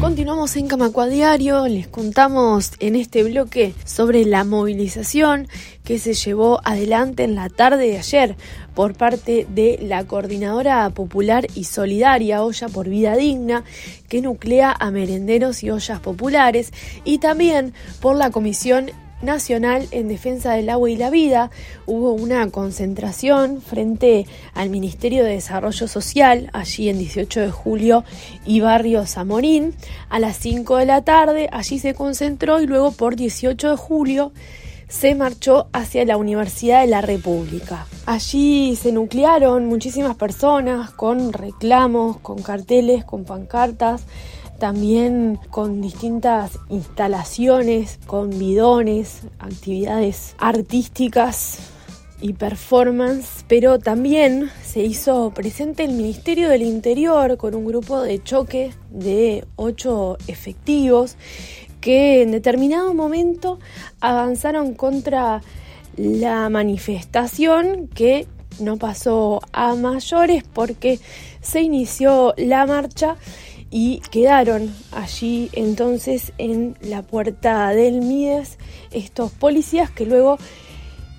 Continuamos en Camacua Diario, les contamos en este bloque sobre la movilización que se llevó adelante en la tarde de ayer por parte de la Coordinadora Popular y Solidaria Olla por Vida Digna, que nuclea a merenderos y ollas populares, y también por la Comisión Nacional en Defensa del Agua y la Vida. Hubo una concentración frente al Ministerio de Desarrollo Social, allí en 18 de julio y Barrio Zamorín. A las 5 de la tarde, allí se concentró y luego por 18 de julio se marchó hacia la Universidad de la República. Allí se nuclearon muchísimas personas con reclamos, con carteles, con pancartas también con distintas instalaciones, con bidones, actividades artísticas y performance, pero también se hizo presente el Ministerio del Interior con un grupo de choque de ocho efectivos que en determinado momento avanzaron contra la manifestación que no pasó a mayores porque se inició la marcha y quedaron allí entonces en la puerta del MIDES estos policías que luego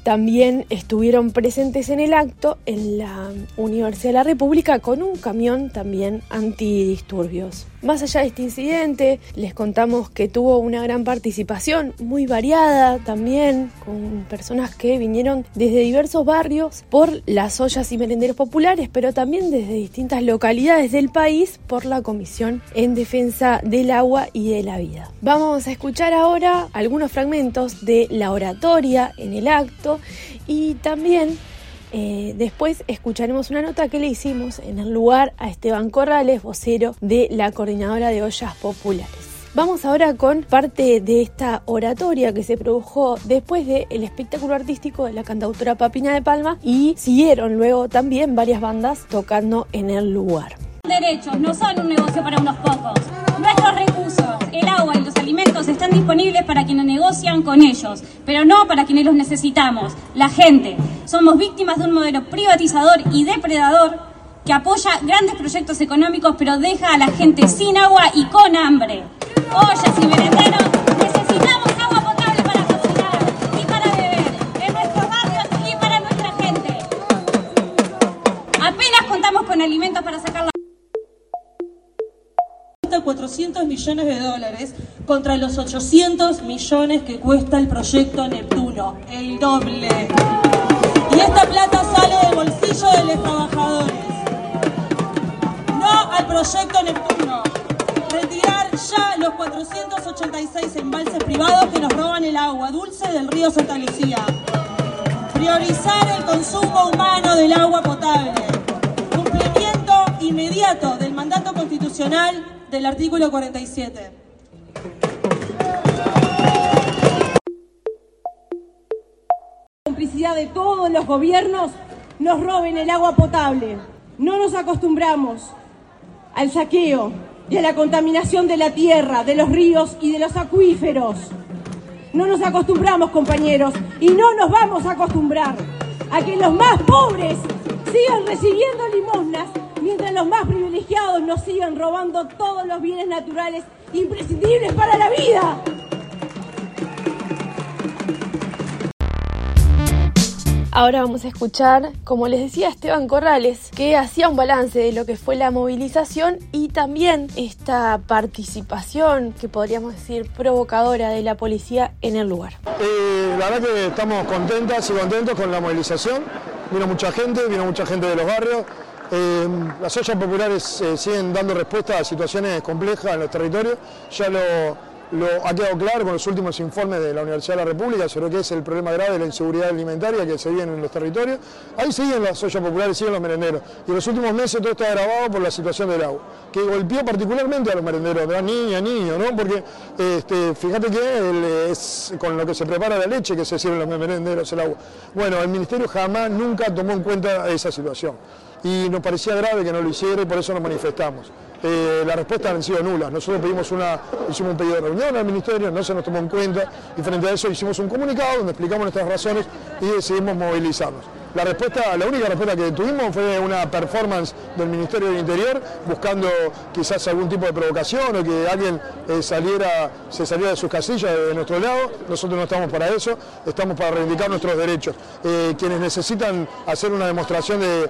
también estuvieron presentes en el acto en la Universidad de la República con un camión también antidisturbios. Más allá de este incidente, les contamos que tuvo una gran participación, muy variada también, con personas que vinieron desde diversos barrios por las ollas y merenderos populares, pero también desde distintas localidades del país por la Comisión en Defensa del Agua y de la Vida. Vamos a escuchar ahora algunos fragmentos de la oratoria en el acto y también eh, después escucharemos una nota que le hicimos en el lugar a Esteban Corrales, vocero de la Coordinadora de Ollas Populares. Vamos ahora con parte de esta oratoria que se produjo después del espectáculo artístico de la cantautora Papina de Palma y siguieron luego también varias bandas tocando en el lugar. Derechos no son un negocio para unos pocos. Nuestros recursos, el agua y los alimentos están disponibles para quienes negocian con ellos, pero no para quienes los necesitamos, la gente. Somos víctimas de un modelo privatizador y depredador que apoya grandes proyectos económicos pero deja a la gente sin agua y con hambre. 400 millones de dólares contra los 800 millones que cuesta el proyecto Neptuno, el doble. Y esta plata sale del bolsillo de los trabajadores. No al proyecto Neptuno. Retirar ya los 486 embalses privados que nos roban el agua dulce del río Santa Lucía. Priorizar el consumo humano del agua potable. Cumplimiento inmediato del mandato constitucional del artículo 47. complicidad de todos los gobiernos nos roben el agua potable. No nos acostumbramos al saqueo y a la contaminación de la tierra, de los ríos y de los acuíferos. No nos acostumbramos, compañeros, y no nos vamos a acostumbrar a que los más pobres sigan recibiendo limosnas mientras los más privilegiados nos sigan robando todos los bienes naturales imprescindibles para la vida. Ahora vamos a escuchar, como les decía Esteban Corrales, que hacía un balance de lo que fue la movilización y también esta participación, que podríamos decir provocadora de la policía en el lugar. Eh, la verdad que estamos contentas y contentos con la movilización. Vino mucha gente, vino mucha gente de los barrios. Eh, las ollas populares eh, siguen dando respuesta a situaciones complejas en los territorios. Ya lo, ha quedado claro con los últimos informes de la Universidad de la República sobre qué es el problema grave de la inseguridad alimentaria que se vive en los territorios. Ahí siguen las ollas populares, siguen los merenderos. Y en los últimos meses todo está agravado por la situación del agua, que golpeó particularmente a los merenderos, a niñas, niños, ¿no? Porque este, fíjate que es con lo que se prepara la leche que se sirven los merenderos el agua. Bueno, el Ministerio jamás, nunca tomó en cuenta esa situación. Y nos parecía grave que no lo hiciera y por eso nos manifestamos. Eh, las respuestas han sido nulas. Nosotros pedimos una, hicimos un pedido de reunión al Ministerio, no se nos tomó en cuenta y frente a eso hicimos un comunicado donde explicamos nuestras razones y decidimos movilizarnos. la respuesta, la única respuesta que tuvimos fue una performance del Ministerio del Interior buscando quizás algún tipo de provocación o que alguien eh, saliera, se saliera de sus casillas de nuestro lado. Nosotros no estamos para eso, estamos para reivindicar nuestros derechos. Eh, quienes necesitan hacer una demostración de,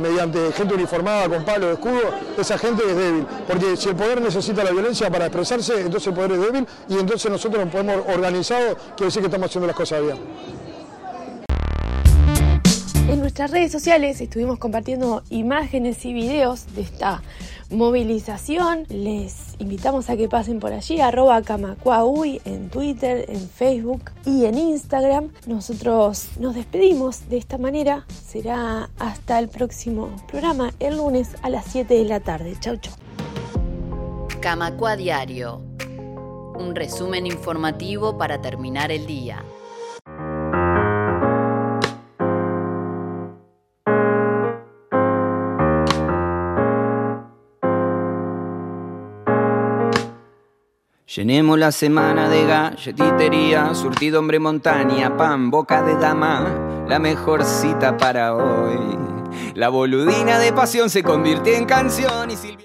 mediante gente uniformada con palo de escudo, esa gente es débil. Porque si el poder necesita la violencia para expresarse, entonces el poder es débil y entonces nosotros nos podemos organizar, quiere decir que estamos haciendo las cosas bien. En nuestras redes sociales estuvimos compartiendo imágenes y videos de esta movilización. Les invitamos a que pasen por allí, arroba Camacuaui en Twitter, en Facebook y en Instagram. Nosotros nos despedimos de esta manera. Será hasta el próximo programa, el lunes a las 7 de la tarde. Chau, chau. Camacua Diario. Un resumen informativo para terminar el día. Llenemos la semana de galletitería, surtido hombre montaña, pan, boca de dama, la mejor cita para hoy. La boludina de pasión se convirtió en canción y Silvia...